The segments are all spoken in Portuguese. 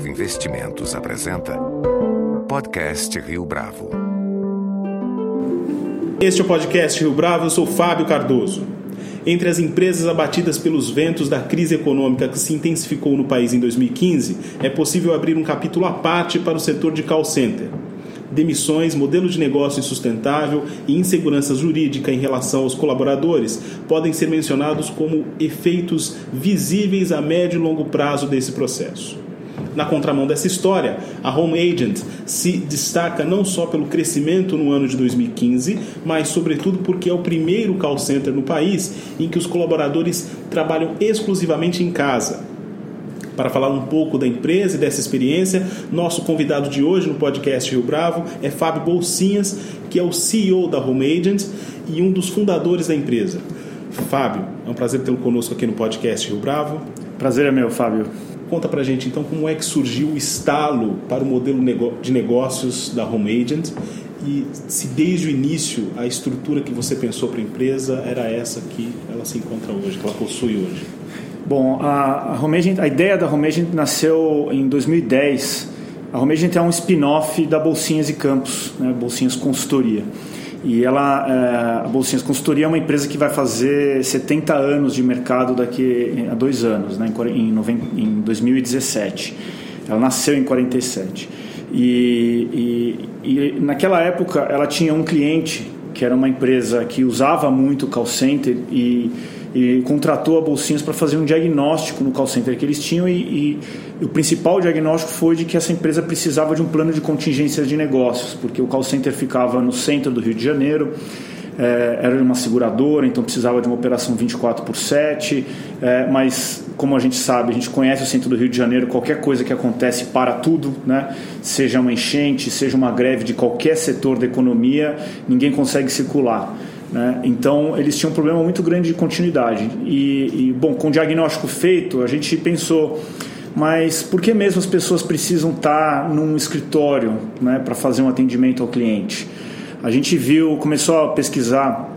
Bravo Investimentos apresenta Podcast Rio Bravo. Este é o podcast Rio Bravo, eu sou Fábio Cardoso. Entre as empresas abatidas pelos ventos da crise econômica que se intensificou no país em 2015, é possível abrir um capítulo à parte para o setor de call center demissões, modelo de negócio insustentável e insegurança jurídica em relação aos colaboradores podem ser mencionados como efeitos visíveis a médio e longo prazo desse processo. Na contramão dessa história, a Home Agent se destaca não só pelo crescimento no ano de 2015, mas sobretudo porque é o primeiro call center no país em que os colaboradores trabalham exclusivamente em casa, para falar um pouco da empresa e dessa experiência, nosso convidado de hoje no podcast Rio Bravo é Fábio Bolsinhas, que é o CEO da Home Agent e um dos fundadores da empresa. Fábio, é um prazer tê-lo conosco aqui no podcast Rio Bravo. Prazer é meu, Fábio. Conta pra gente então como é que surgiu o estalo para o modelo de negócios da Home Agent e se desde o início a estrutura que você pensou para a empresa era essa que ela se encontra hoje, que ela possui hoje. Bom, a, a, Homagent, a ideia da Homagent nasceu em 2010. A Homagent é um spin-off da Bolsinhas e Campos, né, Bolsinhas Consultoria. E ela, é, a Bolsinhas Consultoria é uma empresa que vai fazer 70 anos de mercado daqui a dois anos, né, em, em, em 2017. Ela nasceu em 47. E, e, e naquela época ela tinha um cliente que era uma empresa que usava muito call center e e contratou a Bolsinhas para fazer um diagnóstico no call center que eles tinham e, e, o principal diagnóstico foi de que essa empresa precisava de um plano de contingências de negócios, porque o call center ficava no centro do Rio de Janeiro, é, era uma seguradora, então precisava de uma operação 24 por 7, é, mas como a gente sabe, a gente conhece o centro do Rio de Janeiro, qualquer coisa que acontece para tudo, né? seja uma enchente, seja uma greve de qualquer setor da economia, ninguém consegue circular. Né? Então, eles tinham um problema muito grande de continuidade. E, e, bom, com o diagnóstico feito, a gente pensou, mas por que mesmo as pessoas precisam estar num escritório né, para fazer um atendimento ao cliente? A gente viu, começou a pesquisar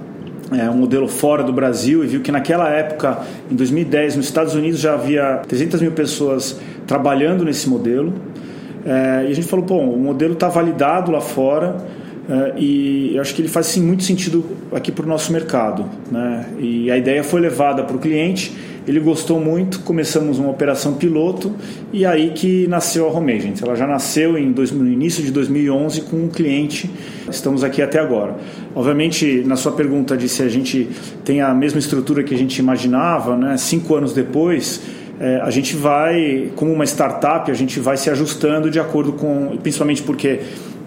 é, um modelo fora do Brasil e viu que naquela época, em 2010, nos Estados Unidos já havia 300 mil pessoas trabalhando nesse modelo. É, e a gente falou, bom, o modelo está validado lá fora Uh, e eu acho que ele faz sim, muito sentido aqui para o nosso mercado. Né? E a ideia foi levada para o cliente, ele gostou muito, começamos uma operação piloto e aí que nasceu a Home Agent. Ela já nasceu em dois, no início de 2011 com um cliente, estamos aqui até agora. Obviamente, na sua pergunta de se a gente tem a mesma estrutura que a gente imaginava, né? cinco anos depois, é, a gente vai, como uma startup, a gente vai se ajustando de acordo com, principalmente porque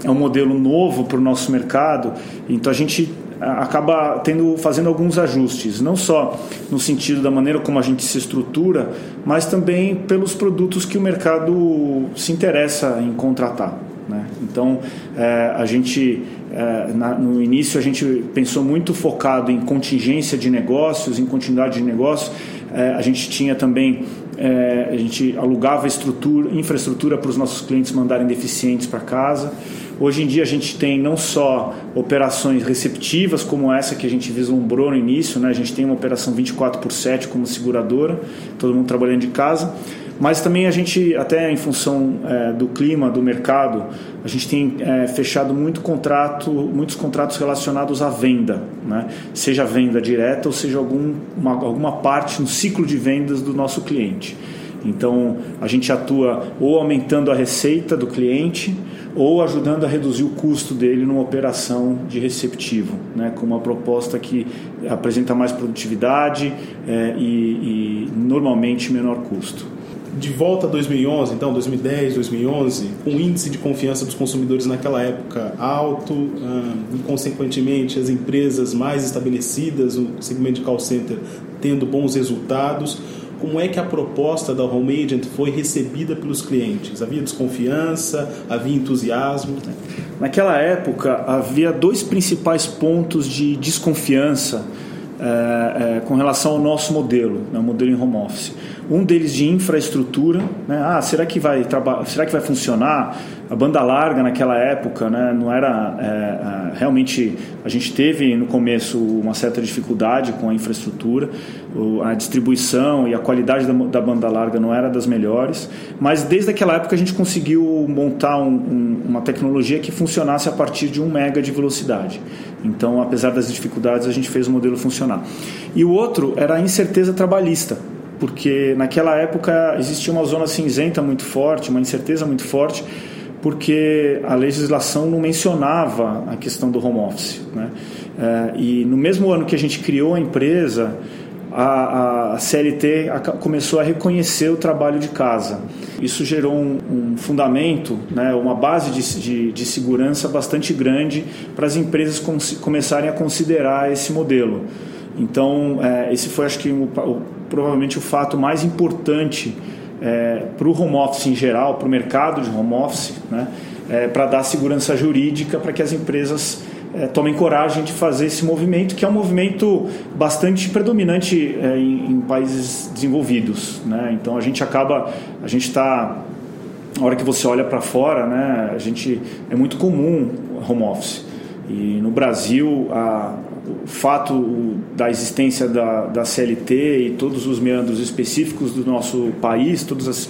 é um modelo novo para o nosso mercado, então a gente acaba tendo fazendo alguns ajustes, não só no sentido da maneira como a gente se estrutura, mas também pelos produtos que o mercado se interessa em contratar. Né? Então, é, a gente é, na, no início a gente pensou muito focado em contingência de negócios, em continuidade de negócios. É, a gente tinha também a gente alugava estrutura, infraestrutura para os nossos clientes mandarem deficientes para casa. Hoje em dia a gente tem não só operações receptivas como essa que a gente vislumbrou no início, né? a gente tem uma operação 24 por 7 como seguradora, todo mundo trabalhando de casa, mas também a gente, até em função é, do clima, do mercado, a gente tem é, fechado muito contrato, muitos contratos relacionados à venda, né? seja venda direta ou seja algum, uma, alguma parte no ciclo de vendas do nosso cliente. Então a gente atua ou aumentando a receita do cliente ou ajudando a reduzir o custo dele numa operação de receptivo, né, com uma proposta que apresenta mais produtividade é, e, e normalmente menor custo. De volta a 2011, então 2010, 2011, com o índice de confiança dos consumidores naquela época alto uh, e consequentemente as empresas mais estabelecidas, o segmento de call center tendo bons resultados, como é que a proposta da Home Agent foi recebida pelos clientes? Havia desconfiança? Havia entusiasmo? Naquela época, havia dois principais pontos de desconfiança é, é, com relação ao nosso modelo, né, modelo em home office. Um deles de infraestrutura, né? ah, será que vai será que vai funcionar? A banda larga naquela época né, não era é, realmente a gente teve no começo uma certa dificuldade com a infraestrutura a distribuição e a qualidade da, da banda larga não era das melhores mas desde aquela época a gente conseguiu montar um, um, uma tecnologia que funcionasse a partir de um mega de velocidade. Então apesar das dificuldades a gente fez o modelo funcionar. E o outro era a incerteza trabalhista porque naquela época existia uma zona cinzenta muito forte uma incerteza muito forte porque a legislação não mencionava a questão do home office. Né? É, e no mesmo ano que a gente criou a empresa, a, a CLT começou a reconhecer o trabalho de casa. Isso gerou um, um fundamento, né, uma base de, de, de, segurança bastante grande para as empresas começarem a considerar esse modelo. Então, é, esse foi, acho que, o, o, provavelmente o fato mais importante é, para o home office em geral, para o mercado de home office, né, é, para dar segurança jurídica para que as empresas é, tomem coragem de fazer esse movimento, que é um movimento bastante predominante é, em, em, países desenvolvidos. Né? Então a gente acaba, a gente está, na hora que você olha para fora, né, a gente é muito comum home office. E no Brasil, a, o fato da existência da, da CLT e todos os meandros específicos do nosso país, todas as,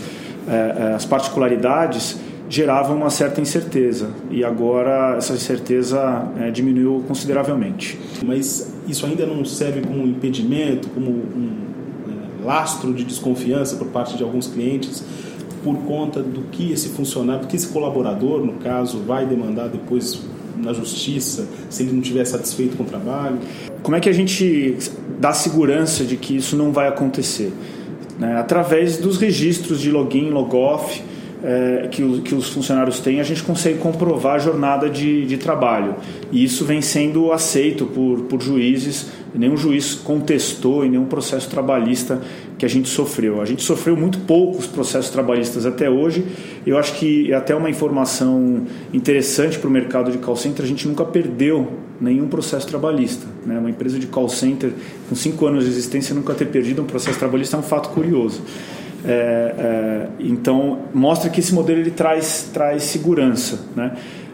é, as particularidades, geravam uma certa incerteza. E agora essa incerteza é, diminuiu consideravelmente. Mas isso ainda não serve como um impedimento, como um lastro de desconfiança por parte de alguns clientes por conta do que esse funcionário, do que esse colaborador, no caso, vai demandar depois na justiça se ele não estiver satisfeito com o trabalho? Como é que a gente dá segurança de que isso não vai acontecer? Né? Através dos registros de login, logoff é, que, que, os funcionários têm, a gente consegue comprovar a jornada de, de trabalho. E isso vem sendo aceito por, por juízes nenhum juiz contestou em nenhum processo trabalhista que a gente sofreu. A gente sofreu muito poucos processos trabalhistas até hoje. Eu acho que é até uma informação interessante para o mercado de call center, a gente nunca perdeu nenhum processo trabalhista. Né? Uma empresa de call center com cinco anos de existência nunca ter perdido um processo trabalhista é um fato curioso. É, é, então mostra que esse modelo ele traz, traz segurança. Né?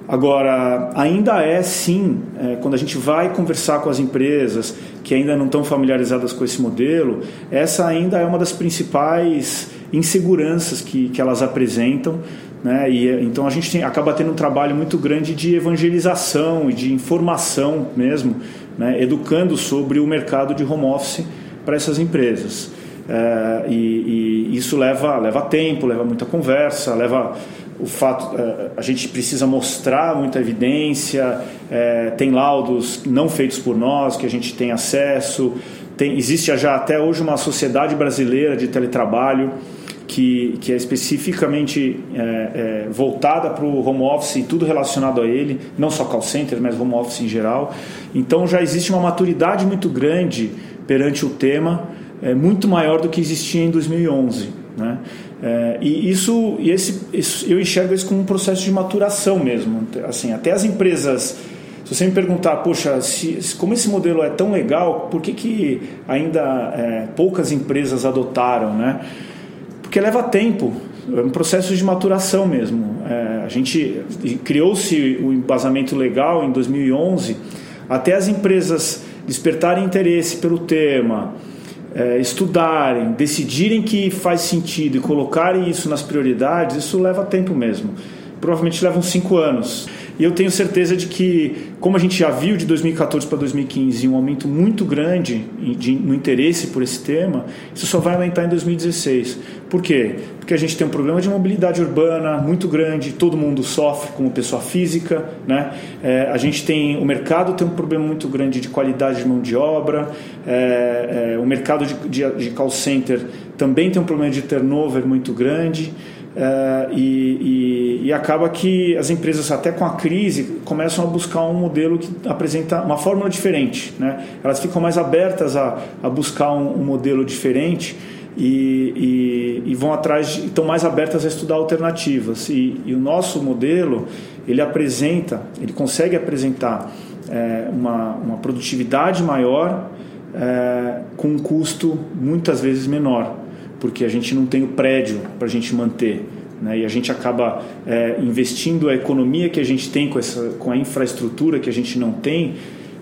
Agora, ainda é sim, é, quando a gente vai conversar com as empresas que ainda não estão familiarizadas com esse modelo, essa ainda é uma das principais inseguranças que, que elas apresentam. Né? E, então a gente tem, acaba tendo um trabalho muito grande de evangelização e de informação mesmo, né? educando sobre o mercado de home office para essas empresas. É, e, e, isso leva, leva tempo, leva muita conversa, leva o fato é, a gente precisa mostrar muita evidência é, tem laudos não feitos por nós que a gente tem acesso tem, existe já até hoje uma sociedade brasileira de teletrabalho que, que é especificamente é, é, voltada para o home office e tudo relacionado a ele não só call center mas home office em geral. Então já existe uma maturidade muito grande perante o tema é, muito maior do que existia em 2011 né? É, e isso, e esse, isso, eu enxergo isso como um processo de maturação mesmo. Assim, até as empresas, se você me perguntar, poxa, se, como esse modelo é tão legal, por que, que ainda é, poucas empresas adotaram, né? Porque leva tempo, é um processo de maturação mesmo. É, a gente criou-se o embasamento legal em 2011, até as empresas despertarem interesse pelo tema é, estudarem, decidirem que faz sentido e colocarem isso nas prioridades, isso leva tempo mesmo. Provavelmente levam cinco anos. E eu tenho certeza de que, como a gente já viu de 2014 para 2015, um aumento muito grande no interesse por esse tema, isso só vai aumentar em 2016. Por quê? Porque a gente tem um problema de mobilidade urbana muito grande, todo mundo sofre como pessoa física, né? É, a gente tem o mercado tem um problema muito grande de qualidade de mão de obra, é, é, o mercado de, de, de call center também tem um problema de turnover muito grande. Uh, e, e, e, acaba que as empresas, até com a crise, começam a buscar um modelo que apresenta uma fórmula diferente. Né? Elas ficam mais abertas a, a buscar um, um modelo diferente e, e, vão atrás, estão mais abertas a estudar alternativas. E, o nosso modelo, ele apresenta, ele consegue apresentar é, uma, uma produtividade maior é, com um custo muitas vezes menor porque a gente não tem o prédio para a gente manter. Né? E a gente acaba é, investindo a economia que a gente tem com, essa, com a infraestrutura que a gente não tem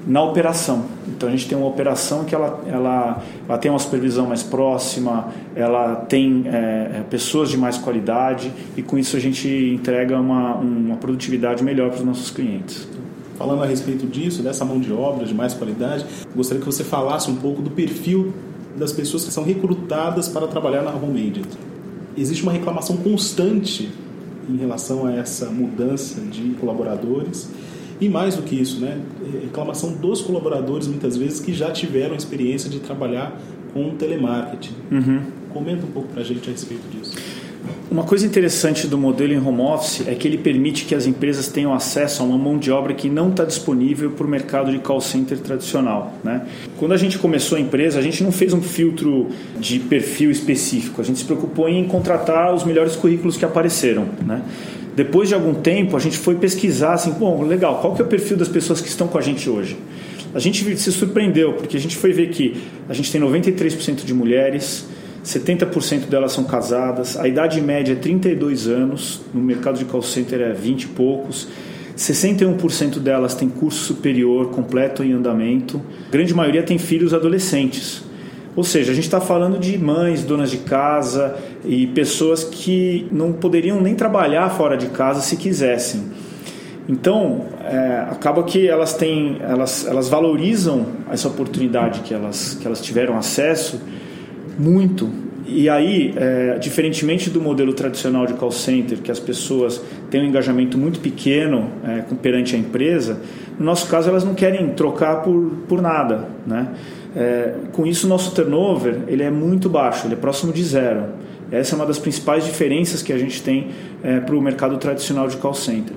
na operação. Então a gente tem uma operação que ela, ela, ela tem uma supervisão mais próxima, ela tem é, é pessoas de mais qualidade e com isso a gente entrega uma, uma produtividade melhor para os nossos clientes. Falando a respeito disso, dessa mão de obra de mais qualidade, gostaria que você falasse um pouco do perfil das pessoas que são recrutadas para trabalhar na Home Agent. Existe uma reclamação constante em relação a essa mudança de colaboradores e mais do que isso, né? reclamação dos colaboradores muitas vezes que já tiveram experiência de trabalhar com telemarketing. Uhum. Comenta um pouco para a gente a respeito disso. Uma coisa interessante do modelo em home office é que ele permite que as empresas tenham acesso a uma mão de obra que não está disponível para o mercado de call center tradicional. Né? Quando a gente começou a empresa, a gente não fez um filtro de perfil específico, a gente se preocupou em contratar os melhores currículos que apareceram. Né? Depois de algum tempo, a gente foi pesquisar assim, bom, legal, qual que é o perfil das pessoas que estão com a gente hoje? A gente se surpreendeu, porque a gente foi ver que a gente tem 93% de mulheres, 70% delas são casadas, a idade média é 32 anos, no mercado de call center é 20 e poucos, 61% delas têm curso superior completo em andamento, a grande maioria tem filhos adolescentes. Ou seja, a gente está falando de mães, donas de casa e pessoas que não poderiam nem trabalhar fora de casa se quisessem. Então, é, acaba que elas têm, elas, elas valorizam essa oportunidade que elas, que elas tiveram acesso muito. E aí, é, diferentemente do modelo tradicional de call center, que as pessoas têm um engajamento muito pequeno é, perante a empresa, no nosso caso elas não querem trocar por, por nada, né? É, com isso, nosso turnover ele é muito baixo, ele é próximo de zero. Essa é uma das principais diferenças que a gente tem é, para o mercado tradicional de call center.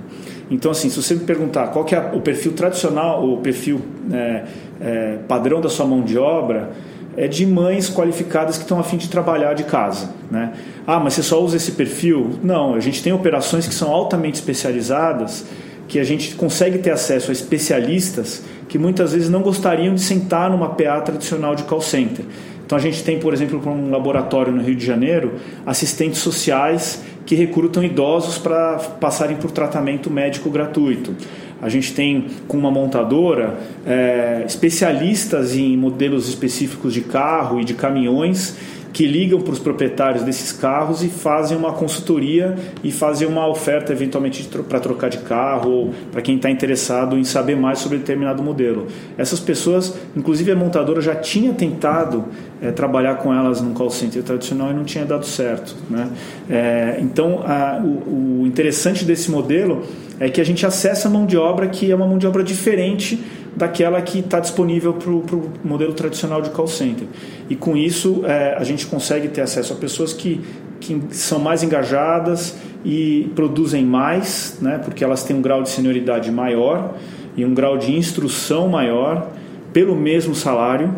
Então, assim, se você me perguntar qual que é o perfil tradicional, o perfil é, é, padrão da sua mão de obra, é de mães qualificadas que estão a fim de trabalhar de casa. Né? Ah, mas você só usa esse perfil? Não, a gente tem operações que são altamente especializadas, que a gente consegue ter acesso a especialistas que muitas vezes não gostariam de sentar numa PA tradicional de call center. Então a gente tem, por exemplo, um laboratório no Rio de Janeiro, assistentes sociais que recrutam idosos para passarem por tratamento médico gratuito. A gente tem com uma montadora é, especialistas em modelos específicos de carro e de caminhões que ligam para os proprietários desses carros e fazem uma consultoria e fazem uma oferta eventualmente para trocar de carro ou para quem está interessado em saber mais sobre determinado modelo. Essas pessoas, inclusive a montadora já tinha tentado é, trabalhar com elas num call center tradicional e não tinha dado certo. Né? É, então, a, o, o interessante desse modelo é que a gente acessa a mão de obra que é uma mão de obra diferente daquela que está disponível para o modelo tradicional de call center. E com isso é, a gente consegue ter acesso a pessoas que, que são mais engajadas e produzem mais, né, porque elas têm um grau de senioridade maior e um grau de instrução maior pelo mesmo salário.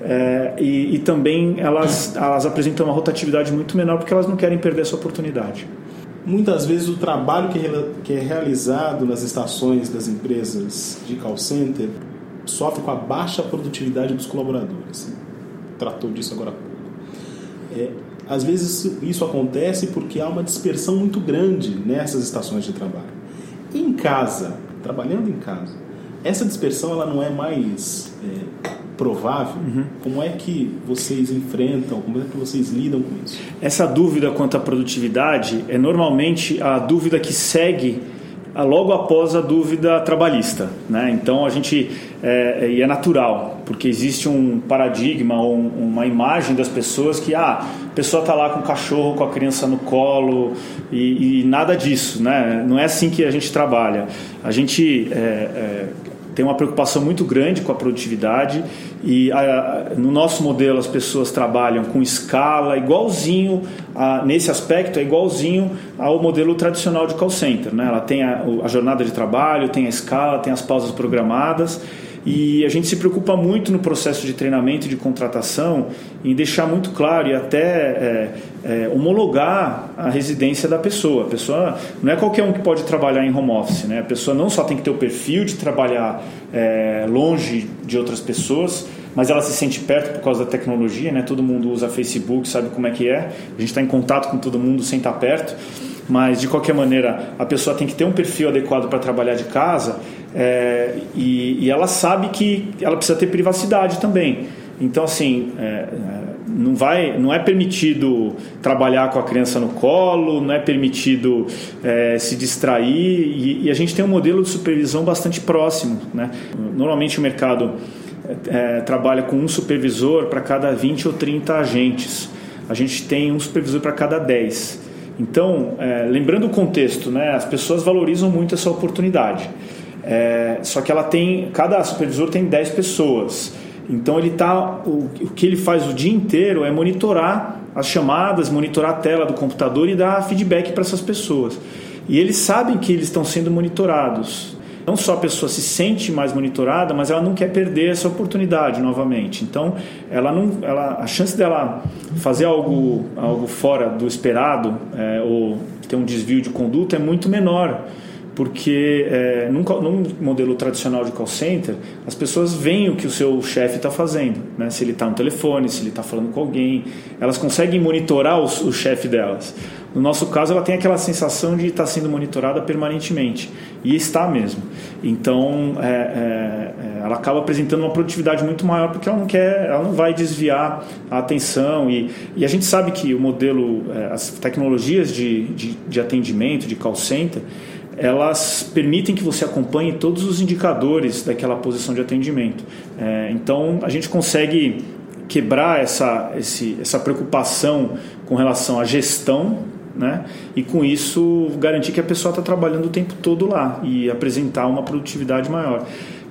É, e, e também elas, elas apresentam uma rotatividade muito menor porque elas não querem perder essa oportunidade muitas vezes o trabalho que é realizado nas estações das empresas de call center sofre com a baixa produtividade dos colaboradores. Tratou disso agora há pouco. É, às vezes isso acontece porque há uma dispersão muito grande nessas estações de trabalho. Em casa, trabalhando em casa, essa dispersão ela não é mais é, provável, uhum. como é que vocês enfrentam, como é que vocês lidam com isso? Essa dúvida quanto à produtividade é normalmente a dúvida que segue logo após a dúvida trabalhista. Né? Então a gente é, é, e é natural, porque existe um paradigma, um, uma imagem das pessoas que ah, a pessoa está lá com o cachorro, com a criança no colo e, e, nada disso. Né? Não é assim que a gente trabalha. A gente é, é tem uma preocupação muito grande com a produtividade e a, no nosso modelo as pessoas trabalham com escala igualzinho a, nesse aspecto é igualzinho ao modelo tradicional de call center né? ela tem a, a jornada de trabalho tem a escala tem as pausas programadas e a gente se preocupa muito no processo de treinamento e de contratação em deixar muito claro e até é, é, homologar a residência da pessoa. A pessoa não é qualquer um que pode trabalhar em home office, né? A pessoa não só tem que ter o perfil de trabalhar é, longe de outras pessoas, mas ela se sente perto por causa da tecnologia, né? Todo mundo usa Facebook, sabe como é que é. A gente está em contato com todo mundo sem estar perto. mas de qualquer maneira a pessoa tem que ter um perfil adequado para trabalhar de casa é, e, e, ela sabe que ela precisa ter privacidade também. Então, assim, é, é, não, vai, não é permitido trabalhar com a criança no colo, não é permitido é, se distrair e, e, a gente tem um modelo de supervisão bastante próximo. Né? Normalmente o mercado é, trabalha com um supervisor para cada 20 ou 30 agentes. A gente tem um supervisor para cada 10. Então, é, lembrando o contexto, né, as pessoas valorizam muito essa oportunidade. É, só que ela tem, cada supervisor tem 10 pessoas. Então ele tá, o, o que ele faz o dia inteiro é monitorar as chamadas, monitorar a tela do computador e dar feedback para essas pessoas. E eles sabem que eles estão sendo monitorados. Não só a pessoa se sente mais monitorada, mas ela não quer perder essa oportunidade novamente. Então, ela não, ela, a chance dela fazer algo, algo fora do esperado é, ou ter um desvio de conduta é muito menor porque é, num, num, modelo tradicional de call center, as pessoas veem o que o seu chefe está fazendo, né? se ele está no telefone, se ele está falando com alguém, elas conseguem monitorar o, o chefe delas. No nosso caso, ela tem aquela sensação de estar tá sendo monitorada permanentemente, e está mesmo. Então, é, é, é, ela acaba apresentando uma produtividade muito maior porque ela não quer, ela não vai desviar a atenção. E, e a gente sabe que o modelo, é, as tecnologias de, de, de atendimento, de call center, elas permitem que você acompanhe todos os indicadores daquela posição de atendimento. É, então, a gente consegue quebrar essa, esse, essa preocupação com relação à gestão né? e com isso garantir que a pessoa está trabalhando o tempo todo lá e apresentar uma produtividade maior.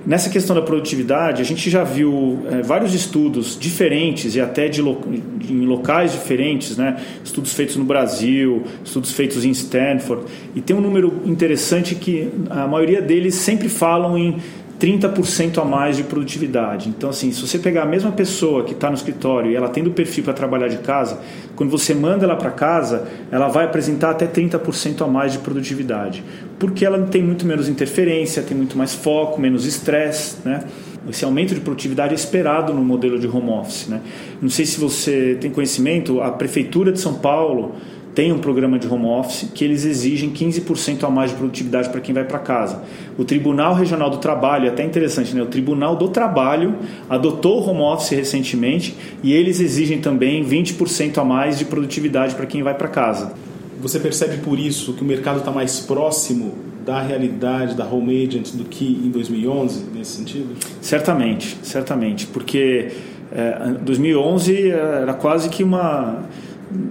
Nessa questão da produtividade, a gente já viu é, vários estudos diferentes e até de, lo, em locais diferentes, né? estudos feitos no Brasil, estudos feitos em Stanford, e tem um número interessante que a maioria deles sempre falam em 30% a mais de produtividade. Então, assim, se você pegar a mesma pessoa que está no escritório e ela tendo perfil para trabalhar de casa, quando você manda ela para casa, ela vai apresentar até 30% a mais de produtividade. Porque ela tem muito menos interferência, tem muito mais foco, menos estresse, né? Esse aumento de produtividade é esperado no modelo de home office, né? Não sei se você tem conhecimento, a Prefeitura de São Paulo tem um programa de home office que eles exigem 15% a mais de produtividade para quem vai para casa. O Tribunal Regional do Trabalho, é até interessante, né? o Tribunal do Trabalho adotou o home office recentemente e eles exigem também 20% a mais de produtividade para quem vai para casa. Você percebe por isso que o mercado está mais próximo da realidade da home agent do que em 2011 nesse sentido? Certamente, certamente, porque é, 2011 era quase que uma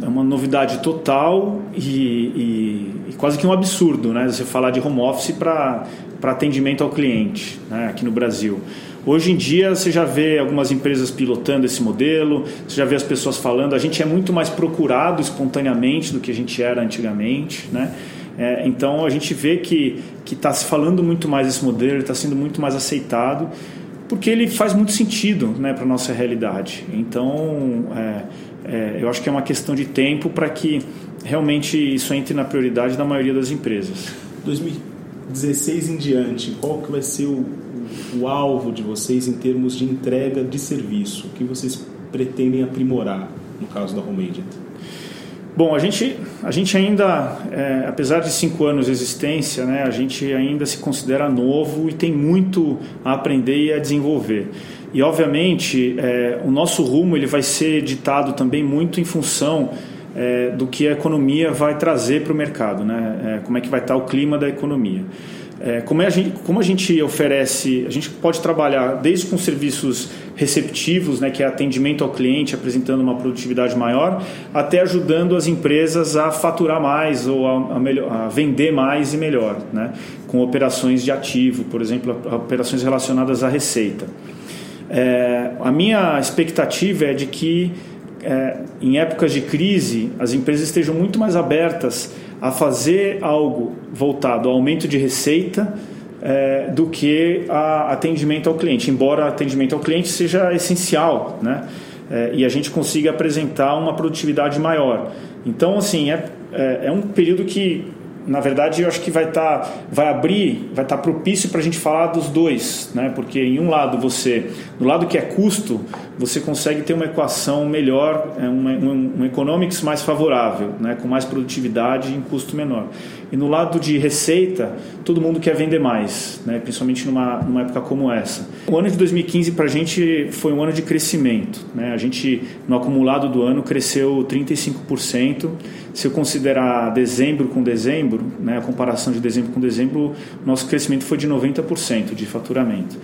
é uma novidade total e, e, e, quase que um absurdo, né? Você falar de home office para atendimento ao cliente, né? aqui no Brasil. Hoje em dia você já vê algumas empresas pilotando esse modelo, você já vê as pessoas falando. A gente é muito mais procurado espontaneamente do que a gente era antigamente, né? É, então a gente vê que está se falando muito mais desse modelo, está sendo muito mais aceitado, porque ele faz muito sentido, né, para nossa realidade. Então é, é, eu acho que é uma questão de tempo para que realmente isso entre na prioridade da maioria das empresas. 2016 em diante, qual que vai ser o, o alvo de vocês em termos de entrega de serviço? O que vocês pretendem aprimorar no caso da Home Agent? Bom, a gente, a gente ainda, é, apesar de cinco anos de existência, né, a gente ainda se considera novo e tem muito a aprender e a desenvolver. E obviamente é, o nosso rumo ele vai ser ditado também muito em função é, do que a economia vai trazer para o mercado, né? É, como é que vai estar o clima da economia. É, como, é a gente, como a gente oferece, a gente pode trabalhar desde com serviços receptivos, né, que é atendimento ao cliente, apresentando uma produtividade maior, até ajudando as empresas a faturar mais ou a, a, melhor, a vender mais e melhor, né, com operações de ativo, por exemplo, operações relacionadas à receita. É, a minha expectativa é de que é, em épocas de crise as empresas estejam muito mais abertas a fazer algo voltado ao aumento de receita é, do que a atendimento ao cliente, embora atendimento ao cliente seja essencial, né? É, e a gente consiga apresentar uma produtividade maior. Então, assim, é, é, é um período que na verdade, eu acho que vai estar, tá, vai abrir, vai estar tá propício para a gente falar dos dois, né? Porque em um lado você, do lado que é custo, você consegue ter uma equação melhor, é, uma, um, um economics mais favorável, né? Com mais produtividade e em custo menor. E no lado de receita, todo mundo quer vender mais, né? Principalmente numa, numa época como essa. O ano de 2015 para a gente foi um ano de crescimento, né? A gente no acumulado do ano cresceu 35% se eu considerar dezembro com dezembro, né, a comparação de dezembro com dezembro, nosso crescimento foi de 90% de faturamento.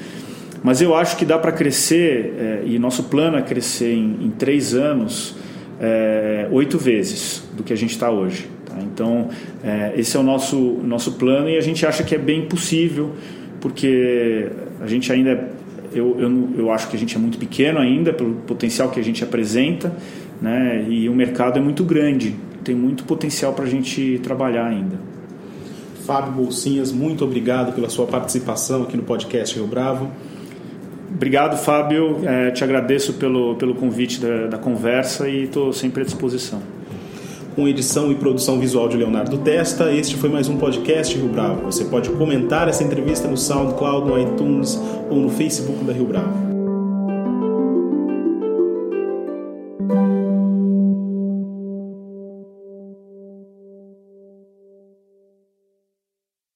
Mas eu acho que dá para crescer, é, e nosso plano é crescer em, em três anos, é, oito vezes do que a gente está hoje. Tá? Então, é, esse é o nosso, nosso plano e a gente acha que é bem possível, porque a gente ainda é, eu, eu, eu acho que a gente é muito pequeno ainda, pelo potencial que a gente apresenta, né? e o mercado é muito grande tem muito potencial para a gente trabalhar ainda. Fábio Bolsinhas, muito obrigado pela sua participação aqui no podcast Rio Bravo. Obrigado, Fábio. É, te agradeço pelo, pelo convite da, da conversa e estou sempre à disposição. Com edição e produção visual de Leonardo Testa, este foi mais um podcast Rio Bravo. Você pode comentar essa entrevista no SoundCloud, no iTunes ou no Facebook da Rio Bravo.